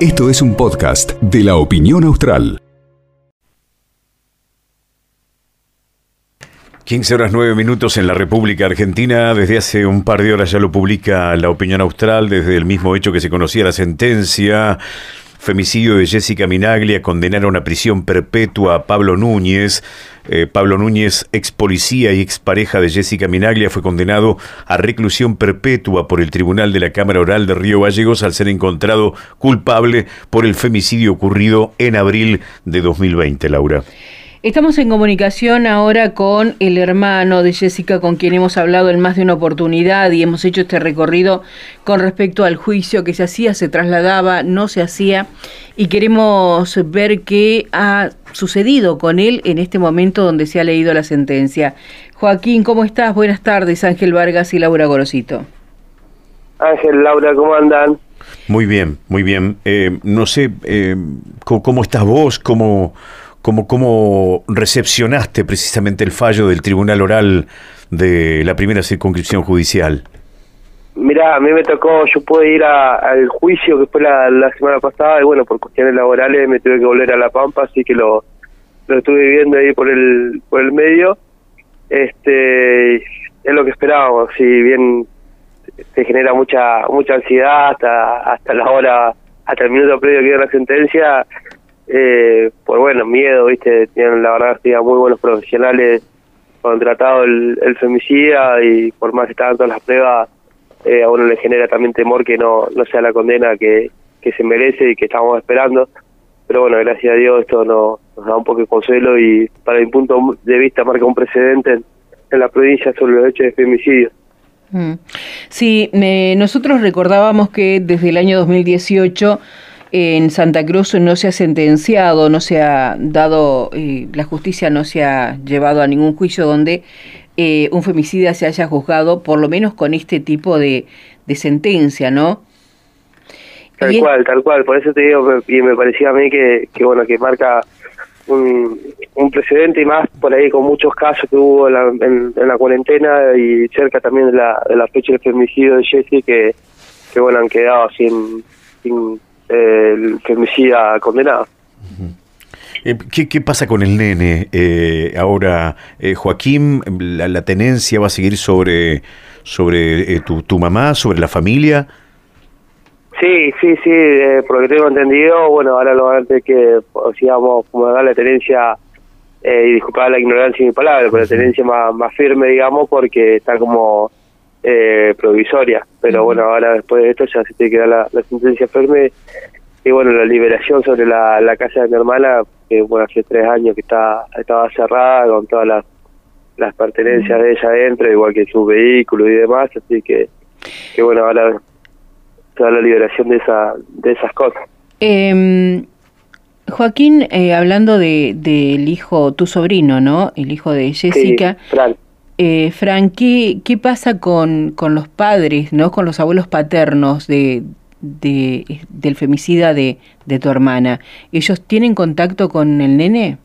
Esto es un podcast de la opinión austral. 15 horas 9 minutos en la República Argentina. Desde hace un par de horas ya lo publica la opinión austral, desde el mismo hecho que se conocía la sentencia. Femicidio de Jessica Minaglia, condenaron a prisión perpetua a Pablo Núñez. Eh, Pablo Núñez, ex policía y ex pareja de Jessica Minaglia, fue condenado a reclusión perpetua por el Tribunal de la Cámara Oral de Río Gallegos al ser encontrado culpable por el femicidio ocurrido en abril de 2020, Laura. Estamos en comunicación ahora con el hermano de Jessica, con quien hemos hablado en más de una oportunidad y hemos hecho este recorrido con respecto al juicio que se hacía, se trasladaba, no se hacía, y queremos ver qué ha sucedido con él en este momento donde se ha leído la sentencia. Joaquín, ¿cómo estás? Buenas tardes, Ángel Vargas y Laura Gorosito. Ángel, Laura, ¿cómo andan? Muy bien, muy bien. Eh, no sé, eh, ¿cómo, estás vos? ¿Cómo...? ¿Cómo, ¿Cómo recepcionaste precisamente el fallo del Tribunal Oral de la primera circunscripción judicial? Mira, a mí me tocó, yo pude ir al juicio que fue la, semana pasada y bueno, por cuestiones laborales me tuve que volver a La Pampa, así que lo, lo estuve viendo ahí por el, por el medio. Este, es lo que esperábamos, si bien se genera mucha mucha ansiedad hasta hasta la hora, hasta el minuto previo que dio la sentencia, eh, pues bueno, miedo, viste, tienen la verdad que muy buenos profesionales contratado el, el femicida y por más que estaban todas las pruebas, eh, a uno le genera también temor que no, no sea la condena que, que se merece y que estamos esperando. Pero bueno, gracias a Dios esto nos, nos da un poco de consuelo y para mi punto de vista marca un precedente en, la provincia sobre los hechos de femicidio. Mm. Sí, nosotros recordábamos que desde el año 2018 en Santa Cruz no se ha sentenciado, no se ha dado, eh, la justicia no se ha llevado a ningún juicio donde eh, un femicida se haya juzgado, por lo menos con este tipo de, de sentencia, ¿no? Tal cual, tal cual, por eso te digo, y me parecía a mí que, que bueno, que marca un, un, precedente y más por ahí con muchos casos que hubo en la, cuarentena y cerca también de la, de la fecha del femicidio de Jesse que, que bueno, han quedado sin, sin el femicida condenado. Eh, ¿Qué, ¿Qué, pasa con el nene eh, ahora, eh, Joaquín? La, tenencia va a seguir sobre sobre tu, tu mamá, sobre la familia? Sí, sí, sí, por lo que tengo entendido, bueno, ahora lo antes que sigamos como dar la tenencia, y disculpar la ignorancia de mi palabra, pero la tenencia más, más firme, digamos, porque está como eh, provisoria. Pero bueno, ahora después de esto ya se tiene que dar la, sentencia firme. Y bueno, la liberación sobre la, casa de mi hermana, que bueno, hace tres años que está estaba cerrada con todas las, las pertenencias de ella adentro, igual que su vehículo y demás. Así que, que bueno, ahora toda la liberación de, esa, de esas cosas. Eh, Joaquín, eh, hablando de del hijo, tu sobrino, ¿no? El hijo de Jessica. Eh, Fran, ¿qué, ¿qué, pasa con, con los padres, no con los abuelos paternos de, de del femicida de, de tu hermana? ¿Ellos tienen contacto con el nene?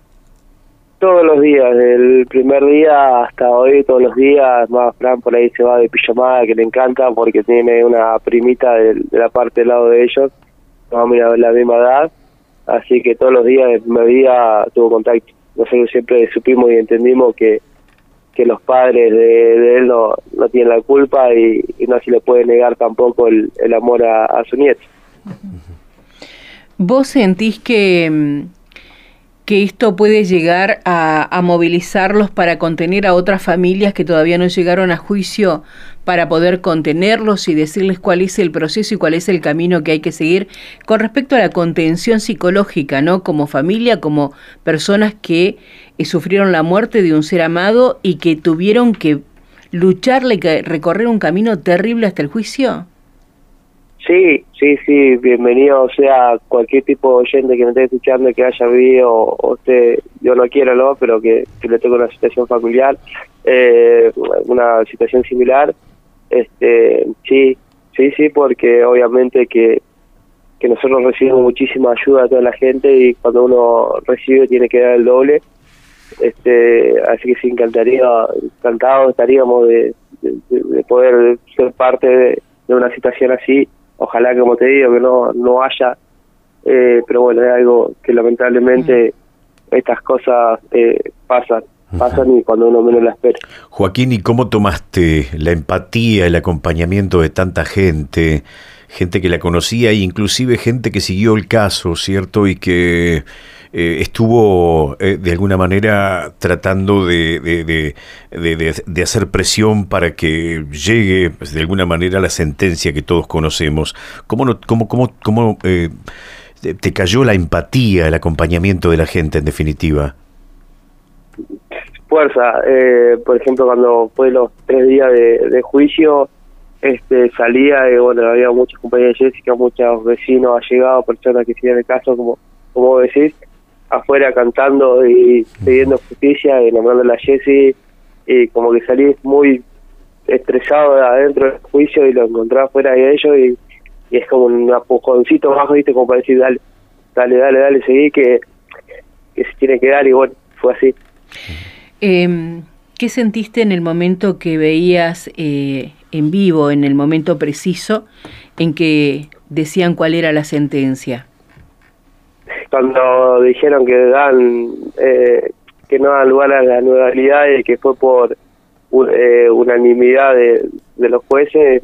Todos los días, del primer día hasta hoy, todos los días. Más Fran por ahí se va de pijamada, que le encanta porque tiene una primita de, la parte del lado de ellos, vamos a la misma edad. Así que todos los días, el primer día, tuvo contacto. Nosotros siempre supimos y entendimos que que los padres de, él no, no, tienen la culpa y, no se le puede negar tampoco el, el amor a, su nieto. ¿Vos sentís que, que esto puede llegar a, a, movilizarlos para contener a otras familias que todavía no llegaron a juicio, para poder contenerlos y decirles cuál es el proceso y cuál es el camino que hay que seguir con respecto a la contención psicológica, ¿no? Como familia, como personas que sufrieron la muerte de un ser amado y que tuvieron que lucharle, que recorrer un camino terrible hasta el juicio? Sí, sí, sí, bienvenido sea cualquier tipo de oyente que me esté escuchando que haya vivido, o usted, yo no quiero, ¿no? Pero que, le toque una situación familiar, eh, una situación similar, este, sí, sí, sí, porque obviamente que, que nosotros recibimos muchísima ayuda de toda la gente y cuando uno recibe tiene que dar el doble este así que sí encantaría encantados estaríamos de, de, poder ser parte de, una situación así ojalá como te digo que no no haya eh, pero bueno es algo que lamentablemente estas cosas eh, pasan pasan y cuando uno menos la espera. Joaquín y cómo tomaste la empatía el acompañamiento de tanta gente gente que la conocía e inclusive gente que siguió el caso cierto y que eh, estuvo eh, de alguna manera tratando de, de, de, de, hacer presión para que llegue pues, de alguna manera la sentencia que todos conocemos. ¿Cómo, no, cómo, cómo, cómo eh, te cayó la empatía, el acompañamiento de la gente en definitiva? Fuerza, por ejemplo, cuando fue los tres días de, juicio, este salía y bueno, había muchos compañeros de Jessica, muchos vecinos allegados, personas que siguen el caso, como, como decís, afuera cantando y pidiendo justicia y nombrando a la Jessie y como que salí muy estresado de adentro del juicio y lo encontraba afuera de ellos y, es como un apujoncito bajo, viste, como para decir, dale, dale, dale, dale, seguí que, que se tiene que dar y bueno, fue así. Eh, ¿Qué sentiste en el momento que veías eh, en vivo, en el momento preciso en que decían cuál era la sentencia? cuando dijeron que dan eh, que no dan lugar a la nulidad y que fue por eh, unanimidad de, los jueces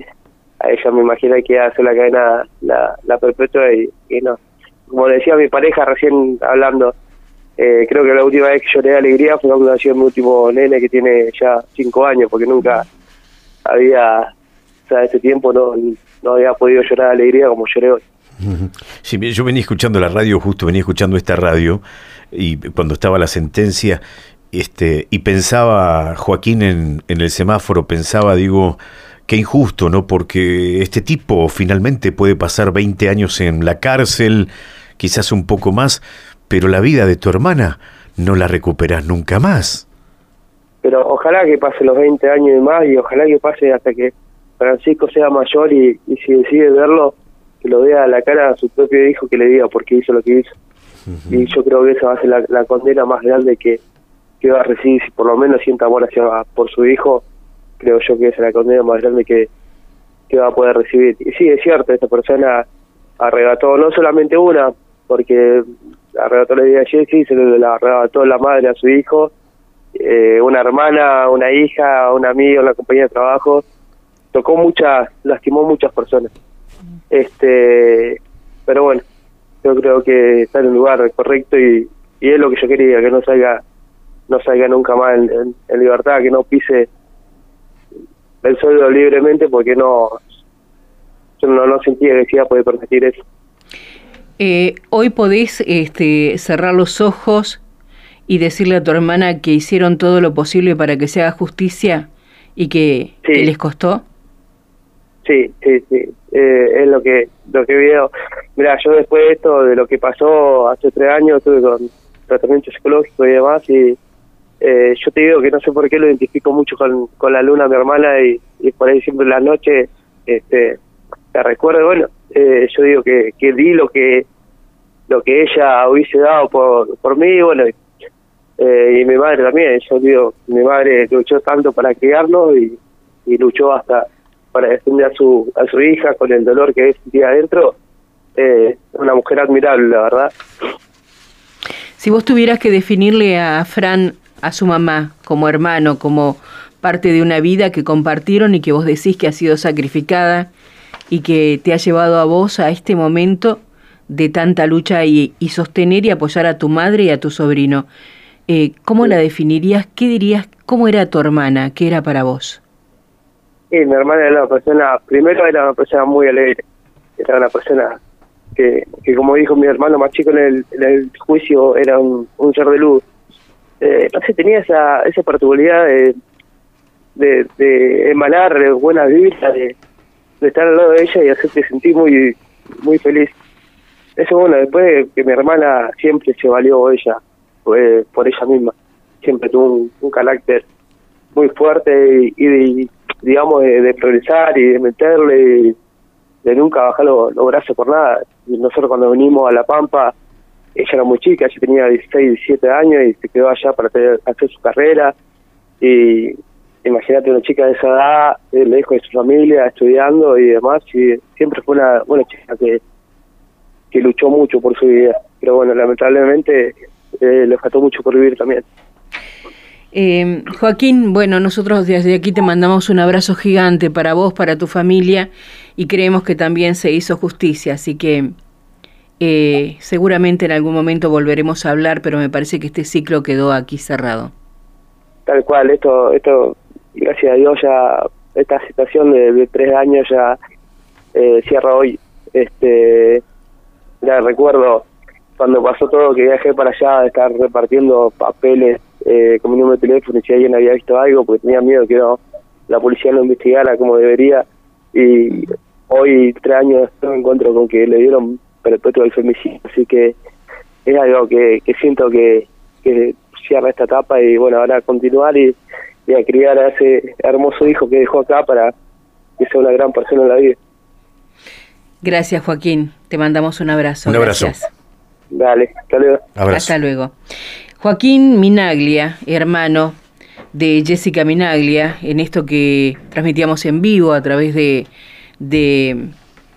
a ella me imagino que iba a hacer la cadena la, perpetua y, no como decía mi pareja recién hablando eh, creo que la última vez que lloré de alegría fue cuando nació mi último nene que tiene ya cinco años porque nunca había o sea ese tiempo no no había podido llorar de alegría como lloré hoy Sí, yo venía escuchando la radio, justo venía escuchando esta radio, y cuando estaba la sentencia, este, y pensaba, Joaquín, en, en el semáforo, pensaba, digo, qué injusto, ¿no? Porque este tipo finalmente puede pasar 20 años en la cárcel, quizás un poco más, pero la vida de tu hermana no la recuperas nunca más. Pero ojalá que pase los 20 años y más, y ojalá que pase hasta que Francisco sea mayor y, y si decide verlo, que lo vea a la cara a su propio hijo que le diga por qué hizo lo que hizo. Y yo creo que esa va a ser la, condena más grande que, que va a recibir, si por lo menos sienta amor hacia por su hijo, creo yo que esa es la condena más grande que, que va a poder recibir. Y sí, es cierto, esta persona arrebató no solamente una, porque arrebató la vida de Jessy, se le arrebató la madre a su hijo, eh, una hermana, una hija, un amigo, una compañía de trabajo, tocó muchas, lastimó muchas personas. Este, pero bueno, yo creo que está en el lugar correcto y, y es lo que yo quería, que no salga no salga nunca más en, libertad, que no pise el suelo libremente porque no yo no, no sentía que se iba a poder permitir eso. Eh, hoy podés este, cerrar los ojos y decirle a tu hermana que hicieron todo lo posible para que se haga justicia y que, que les costó. Sí, sí, sí. Eh, es lo que lo que veo. Mira, yo después de esto, de lo que pasó hace tres años, estuve con tratamiento psicológico y demás, y eh, yo te digo que no sé por qué lo identifico mucho con, con la luna, mi hermana, y, y por ahí siempre en la noche este, te recuerdo, bueno, eh, yo digo que, que di lo que lo que ella hubiese dado por, por mí, bueno, y mi madre también, yo digo, mi madre luchó tanto para criarlo y, y luchó hasta para defender a su, a su hija con el dolor que sentía adentro, eh, una mujer admirable, la verdad. Si vos tuvieras que definirle a Fran, a su mamá, como hermano, como parte de una vida que compartieron y que vos decís que ha sido sacrificada y que te ha llevado a vos a este momento de tanta lucha y, sostener y apoyar a tu madre y a tu sobrino. Eh, ¿Cómo la definirías? ¿Qué dirías? ¿Cómo era tu hermana? ¿Qué era para vos? Sí, mi hermana era una persona, primero era una persona muy alegre, era una persona que, que como dijo mi hermano más chico en el, en el juicio, era un, un ser de luz. Eh, no sé, tenía esa, esa particularidad de, de, de emanar buenas vibras, de, de estar al lado de ella y hacerte sentir muy, muy feliz. Eso bueno, después que mi hermana siempre se valió ella, fue por ella misma, siempre tuvo un, carácter muy fuerte y, y, digamos, de, progresar y de meterle, de nunca bajar los, brazos por nada. Nosotros cuando venimos a La Pampa, ella era muy chica, ella tenía 16, 17 años y se quedó allá para hacer su carrera. Y imagínate una chica de esa edad, lejos de su familia, estudiando y demás, y siempre fue una, buena chica que, que luchó mucho por su vida. Pero bueno, lamentablemente eh, le faltó mucho por vivir también. Eh, Joaquín, bueno, nosotros desde aquí te mandamos un abrazo gigante para vos, para tu familia, y creemos que también se hizo justicia, así que eh, seguramente en algún momento volveremos a hablar, pero me parece que este ciclo quedó aquí cerrado. Tal cual, esto, esto gracias a Dios ya esta situación de, tres años ya eh, cierra hoy. Este, ya recuerdo cuando pasó todo que viajé para allá de estar repartiendo papeles eh, con mi número de teléfono y si alguien había visto algo porque tenía miedo que no, la policía no investigara como debería y hoy tres años después me encuentro con que le dieron perpetuo el femicidio así que es algo que, que siento que, que cierra esta etapa y bueno ahora continuar y y a criar a ese hermoso hijo que dejó acá para que sea una gran persona en la vida. Gracias, Joaquín. Te mandamos un abrazo. Un abrazo. Dale, hasta luego. Hasta luego. Joaquín Minaglia, hermano de Jessica Minaglia, en esto que transmitíamos en vivo a través de, de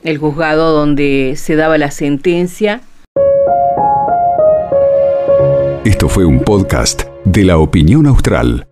el juzgado donde se daba la sentencia. Esto fue un podcast de la opinión austral.